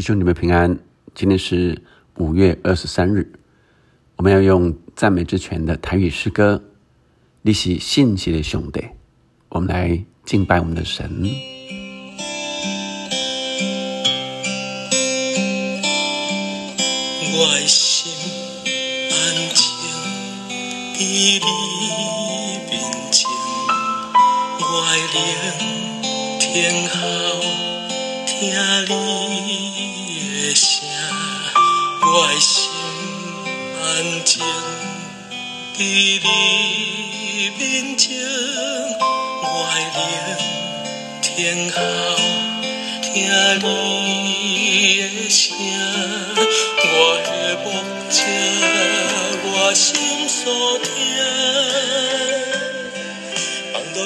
弟兄姊妹平安，今天是五月二十三日，我们要用赞美之泉的台语诗歌《你是信息的兄弟》，我们来敬拜我们的神。我的心安静，伫你面前，我的灵听候，听你。我的心安静，伫你面前，我的灵听候，听你的声。我的目者，我心所听，放到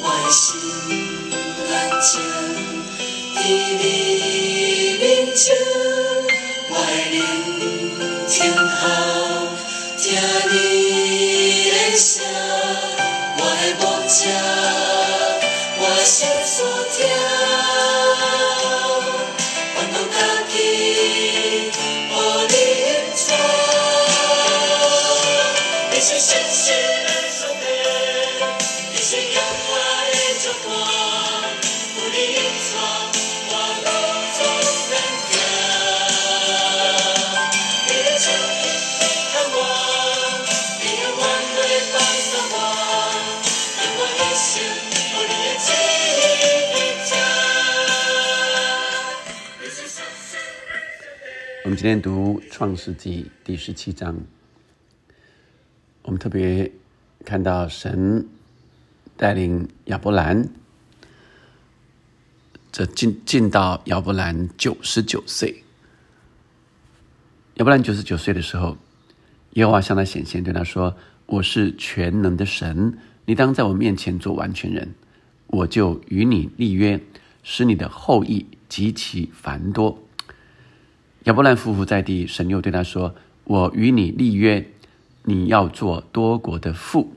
我心安静，伫你面前，我聆听候，听你的声。今天读创世纪第十七章，我们特别看到神带领亚伯兰，这进进到亚伯兰九十九岁。亚伯兰九十九岁的时候，耶和华向他显现，对他说：“我是全能的神，你当在我面前做完全人，我就与你立约，使你的后裔极其繁多。”亚伯兰夫妇在地，神又对他说：“我与你立约，你要做多国的父。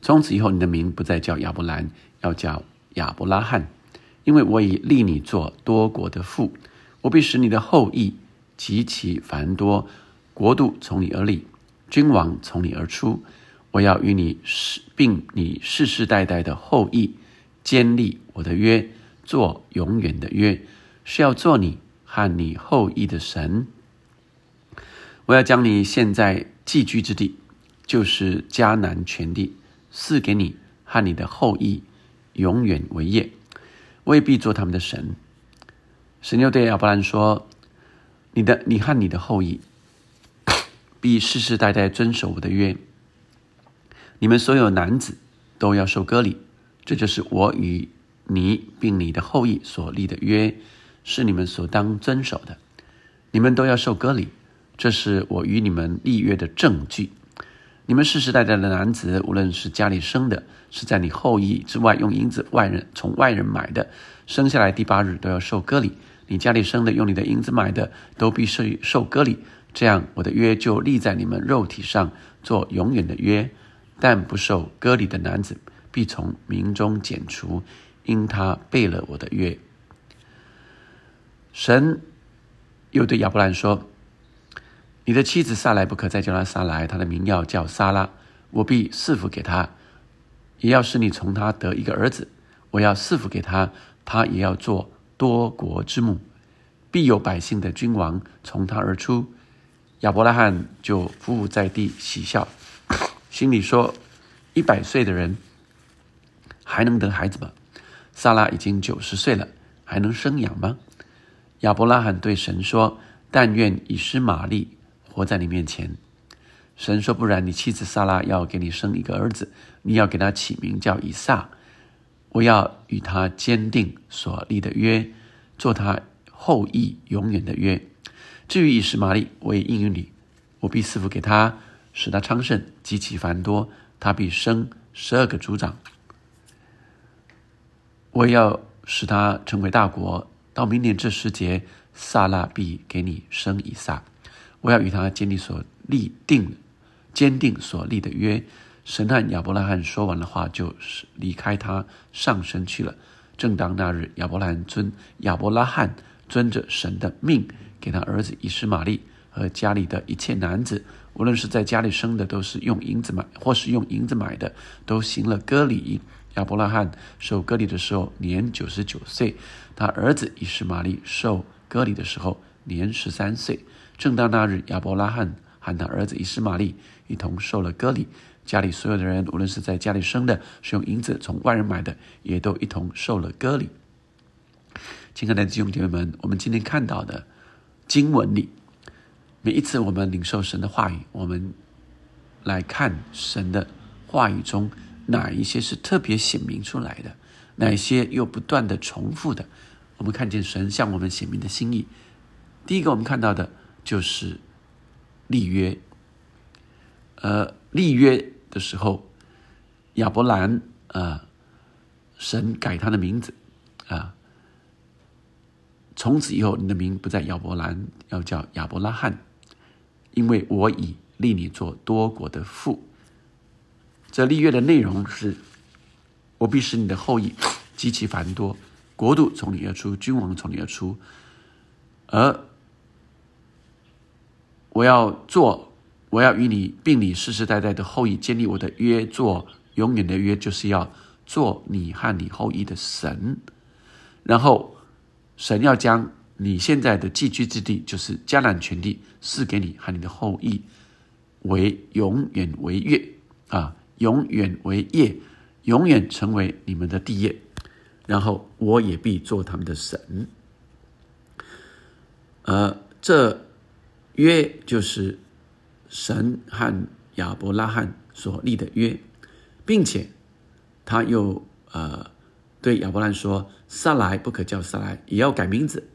从此以后，你的名不再叫亚伯兰，要叫亚伯拉罕，因为我已立你做多国的父。我必使你的后裔极其繁多，国度从你而立，君王从你而出。我要与你世，并你世世代代的后裔，坚立我的约，做永远的约，是要做你。”和你后裔的神，我要将你现在寄居之地，就是迦南全地，赐给你和你的后裔，永远为业。未必做他们的神。神又对亚伯兰说：“你的，你和你的后裔，必世世代代遵守我的约。你们所有男子都要受割礼，这就是我与你并你的后裔所立的约。”是你们所当遵守的，你们都要受割礼，这是我与你们立约的证据。你们世世代代的男子，无论是家里生的，是在你后裔之外用银子外人从外人买的，生下来第八日都要受割礼。你家里生的用你的银子买的，都必须受割礼。这样，我的约就立在你们肉体上，做永远的约。但不受割礼的男子，必从民中剪除，因他背了我的约。神又对亚伯兰说：“你的妻子撒来不可再叫她撒来，她的名要叫撒拉。我必赐福给她，也要使你从她得一个儿子。我要赐福给她，她也要做多国之母，必有百姓的君王从她而出。”亚伯拉罕就伏伏在地喜笑，心里说：“一百岁的人还能得孩子吗？撒拉已经九十岁了，还能生养吗？亚伯拉罕对神说：“但愿以实玛利活在你面前。”神说：“不然，你妻子撒拉要给你生一个儿子，你要给他起名叫以撒。我要与他坚定所立的约，做他后裔永远的约。至于以实玛利，我也应允你，我必赐福给他，使他昌盛，极其繁多，他必生十二个族长。我要使他成为大国。到明年这时节，撒拉必给你生以撒。我要与他坚定所立定。”坚定所立的约，神和亚伯拉罕说完的话，就是离开他上升去了。正当那日，亚伯拉罕遵亚伯拉罕遵着神的命，给他儿子以实玛利和家里的一切男子，无论是在家里生的，都是用银子买，或是用银子买的，都行了割礼。亚伯拉罕受割礼的时候年九十九岁，他儿子以实玛利受割礼的时候年十三岁。正当那日，亚伯拉罕和他儿子以实玛利。一同受了割礼，家里所有的人，无论是在家里生的，是用银子从外人买的，也都一同受了割礼。亲爱的弟兄姐妹们，我们今天看到的经文里，每一次我们领受神的话语，我们来看神的话语中哪一些是特别显明出来的，哪一些又不断的重复的，我们看见神向我们显明的心意。第一个，我们看到的就是立约。呃，立约的时候，亚伯兰啊，神改他的名字啊，从此以后，你的名不再亚伯兰，要叫亚伯拉罕，因为我已立你做多国的父。这立约的内容是：我必使你的后裔极其繁多，国度从你而出，君王从你而出，而我要做。我要与你并你世世代代的后裔建立我的约，做永远的约，就是要做你和你后裔的神。然后，神要将你现在的寄居之地，就是迦南全地，赐给你和你的后裔，为永远为约啊，永远为业，永远成为你们的地业。然后，我也必做他们的神。而这约就是。神和亚伯拉罕所立的约，并且他又呃对亚伯拉罕说：“撒来不可叫撒来，也要改名字，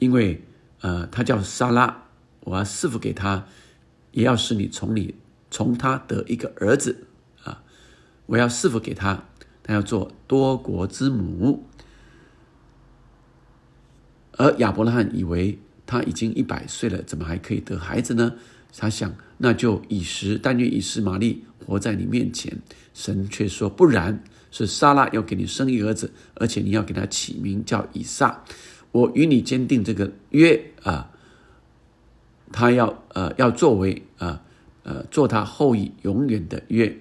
因为呃他叫撒拉，我要赐福给他，也要使你从你从他得一个儿子，我要赐福给他，他要做多国之母。”而亚伯拉罕以为他已经一百岁了，怎么还可以得孩子呢？他想，那就以实，但愿以实玛利活在你面前。神却说不然，是撒拉要给你生一儿子，而且你要给他起名叫以撒。我与你坚定这个约啊，他要呃要作为啊呃做他后裔永远的约。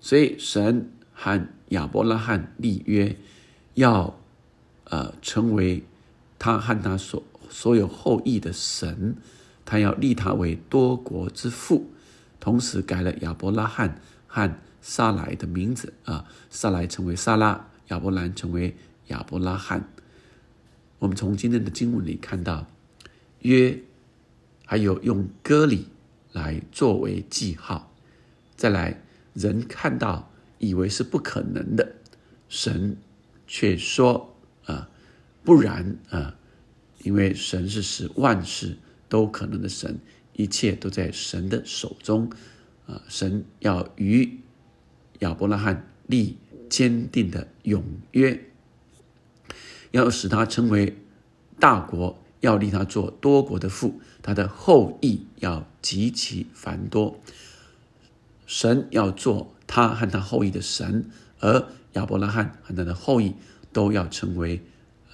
所以神和亚伯拉罕立约，要呃成为他和他所所有后裔的神。他要立他为多国之父，同时改了亚伯拉罕和撒来的名字啊，撒来成为撒拉，亚伯兰成为亚伯拉罕。我们从今天的经文里看到，约还有用割礼来作为记号。再来，人看到以为是不可能的，神却说啊，不然啊，因为神是使万事。都可能的神，一切都在神的手中，啊！神要与亚伯拉罕立坚定的永约，要使他成为大国，要立他做多国的父，他的后裔要极其繁多。神要做他和他后裔的神，而亚伯拉罕和他的后裔都要成为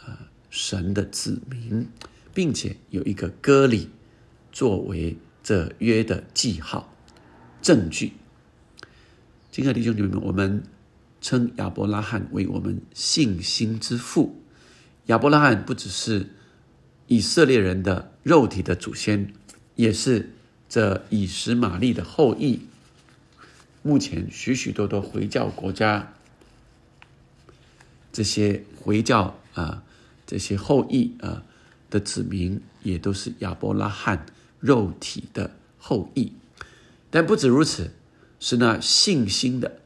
呃神的子民。并且有一个割礼作为这约的记号证据。亲爱的弟兄姐妹们，我们称亚伯拉罕为我们信心之父。亚伯拉罕不只是以色列人的肉体的祖先，也是这以实玛利的后裔。目前许许多多回教国家，这些回教啊。这些后裔啊的子民也都是亚伯拉罕肉体的后裔。但不止如此，是那信心的，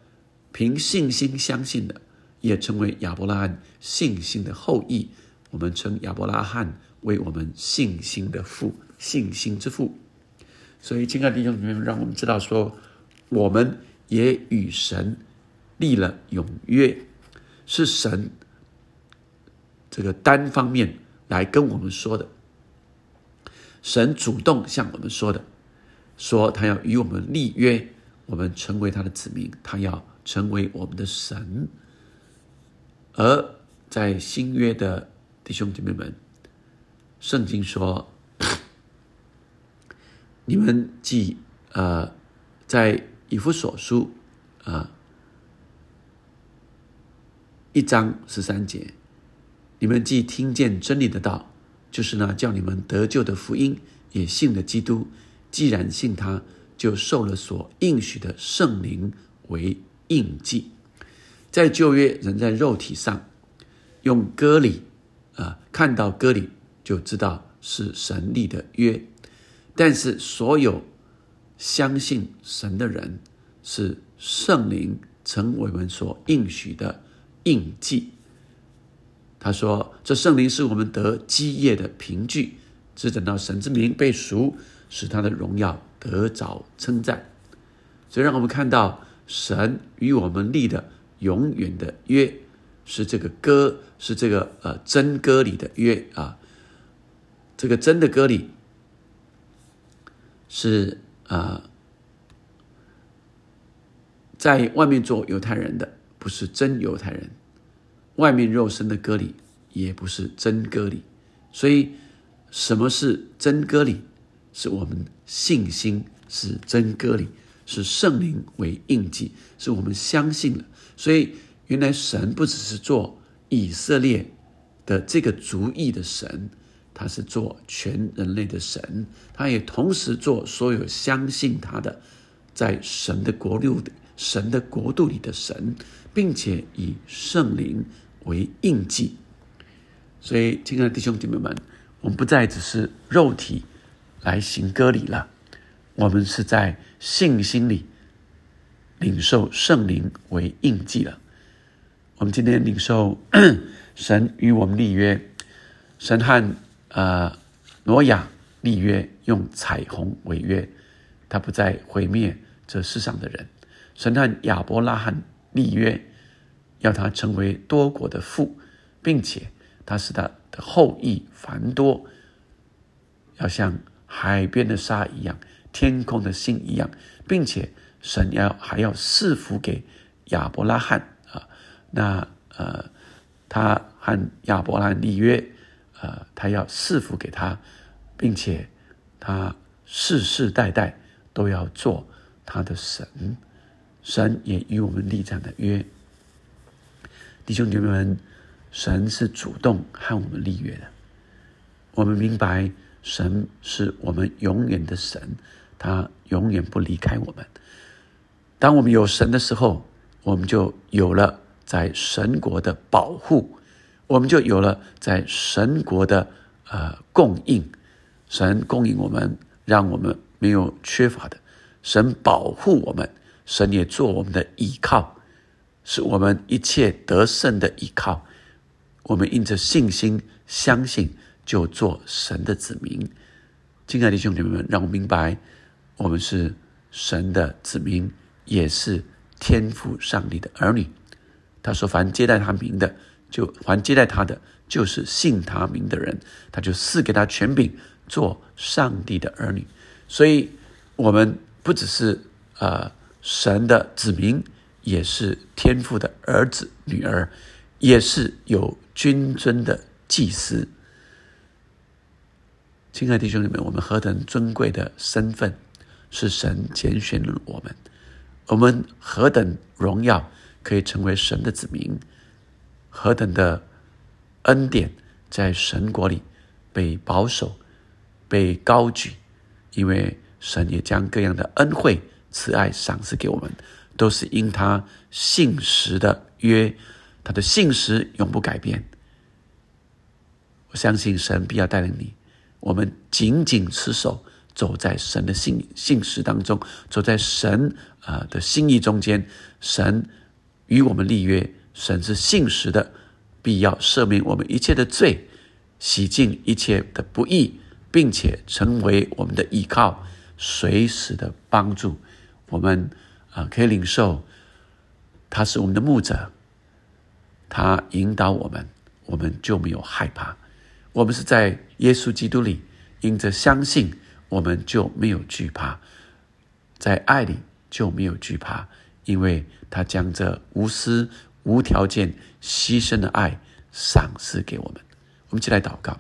凭信心相信的，也成为亚伯拉罕信心的后裔。我们称亚伯拉罕为我们信心的父，信心之父。所以，亲爱的弟兄姊妹，让我们知道说，我们也与神立了永约，是神这个单方面来跟我们说的。神主动向我们说的，说他要与我们立约，我们成为他的子民，他要成为我们的神。而在新约的弟兄姐妹们，圣经说。你们既呃，在以弗所书啊一章十三节，你们既听见真理的道，就是那叫你们得救的福音，也信了基督。既然信他，就受了所应许的圣灵为印记。在旧约，人在肉体上用割礼啊，看到割礼就知道是神立的约。但是，所有相信神的人，是圣灵成为我们所应许的印记。他说：“这圣灵是我们得基业的凭据，只等到神之名被赎，使他的荣耀得着称赞。”所以，让我们看到神与我们立的永远的约，是这个歌，是这个呃真歌里的约啊，这个真的歌里。是啊，在外面做犹太人的不是真犹太人，外面肉身的割礼也不是真割礼，所以什么是真割礼？是我们信心是真割礼，是圣灵为印记，是我们相信了。所以原来神不只是做以色列的这个族裔的神。他是做全人类的神，他也同时做所有相信他的，在神的国度、神的国度里的神，并且以圣灵为印记。所以，亲爱的弟兄姐妹们，我们不再只是肉体来行割礼了，我们是在信心里领受圣灵为印记了。我们今天领受 神与我们立约，神和。呃，挪亚立约用彩虹为约，他不再毁灭这世上的人。神和亚伯拉罕立约，要他成为多国的父，并且他是他的后裔繁多，要像海边的沙一样，天空的星一样，并且神要还要赐福给亚伯拉罕啊。那呃，他和亚伯拉罕立约。呃，他要赐福给他，并且他世世代代都要做他的神，神也与我们立这样的约。弟兄姐妹们，神是主动和我们立约的。我们明白，神是我们永远的神，他永远不离开我们。当我们有神的时候，我们就有了在神国的保护。我们就有了在神国的呃供应，神供应我们，让我们没有缺乏的；神保护我们，神也做我们的依靠，是我们一切得胜的依靠。我们因着信心相信，就做神的子民。亲爱的兄弟们，让我明白，我们是神的子民，也是天父上帝的儿女。他说：“凡接待他名的。”就还接待他的，就是信他名的人，他就赐给他权柄，做上帝的儿女。所以，我们不只是呃神的子民，也是天父的儿子女儿，也是有君尊的祭司。亲爱的弟兄姊妹，我们何等尊贵的身份，是神拣选了我们；我们何等荣耀，可以成为神的子民。何等的恩典在神国里被保守、被高举，因为神也将各样的恩惠、慈爱赏赐给我们，都是因他信实的约，他的信实永不改变。我相信神必要带领你。我们紧紧持守，走在神的信信实当中，走在神啊的心意中间。神与我们立约，神是信实的，必要赦免我们一切的罪，洗净一切的不义，并且成为我们的依靠，随时的帮助。我们啊可以领受，他是我们的牧者，他引导我们，我们就没有害怕。我们是在耶稣基督里，因着相信，我们就没有惧怕，在爱里就没有惧怕，因为他将这无私、无条件、牺牲的爱赏赐给我们。我们一起来祷告，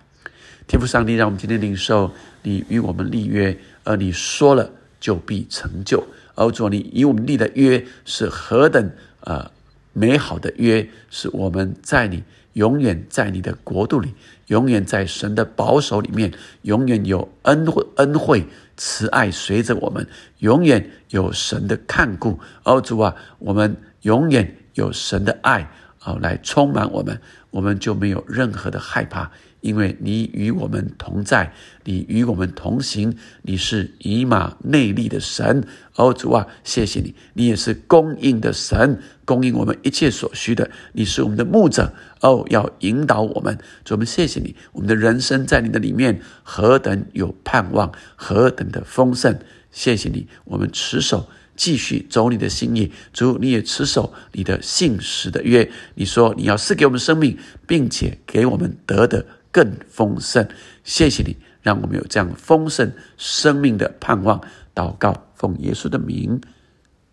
天父上帝，让我们今天领受你与我们立约，而你说了就必成就。而主，你与我们立的约是何等呃美好的约，是我们在你永远在你的国度里，永远在神的保守里面，永远有恩惠恩惠慈爱随着我们，永远有神的看顾。而主啊，我们永远有神的爱啊来充满我们，我们就没有任何的害怕。因为你与我们同在，你与我们同行，你是以马内利的神，哦主啊，谢谢你，你也是供应的神，供应我们一切所需的，你是我们的牧者，哦，要引导我们，主我们谢谢你，我们的人生在你的里面何等有盼望，何等的丰盛，谢谢你，我们持守，继续走你的心意，主你也持守你的信实的约，你说你要赐给我们生命，并且给我们得的。更丰盛，谢谢你，让我们有这样丰盛生命的盼望。祷告，奉耶稣的名，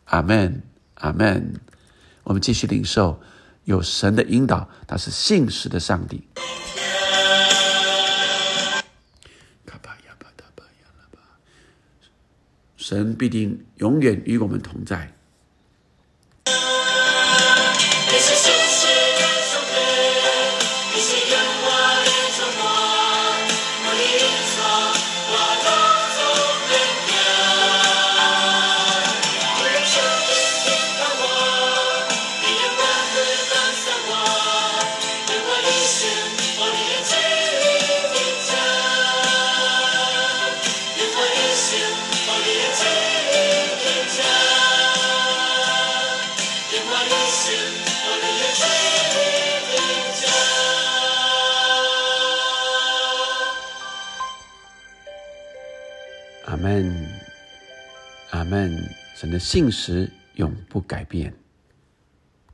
阿门，阿门。我们继续领受，有神的引导，他是信实的上帝。神必定永远与我们同在。信实永不改变。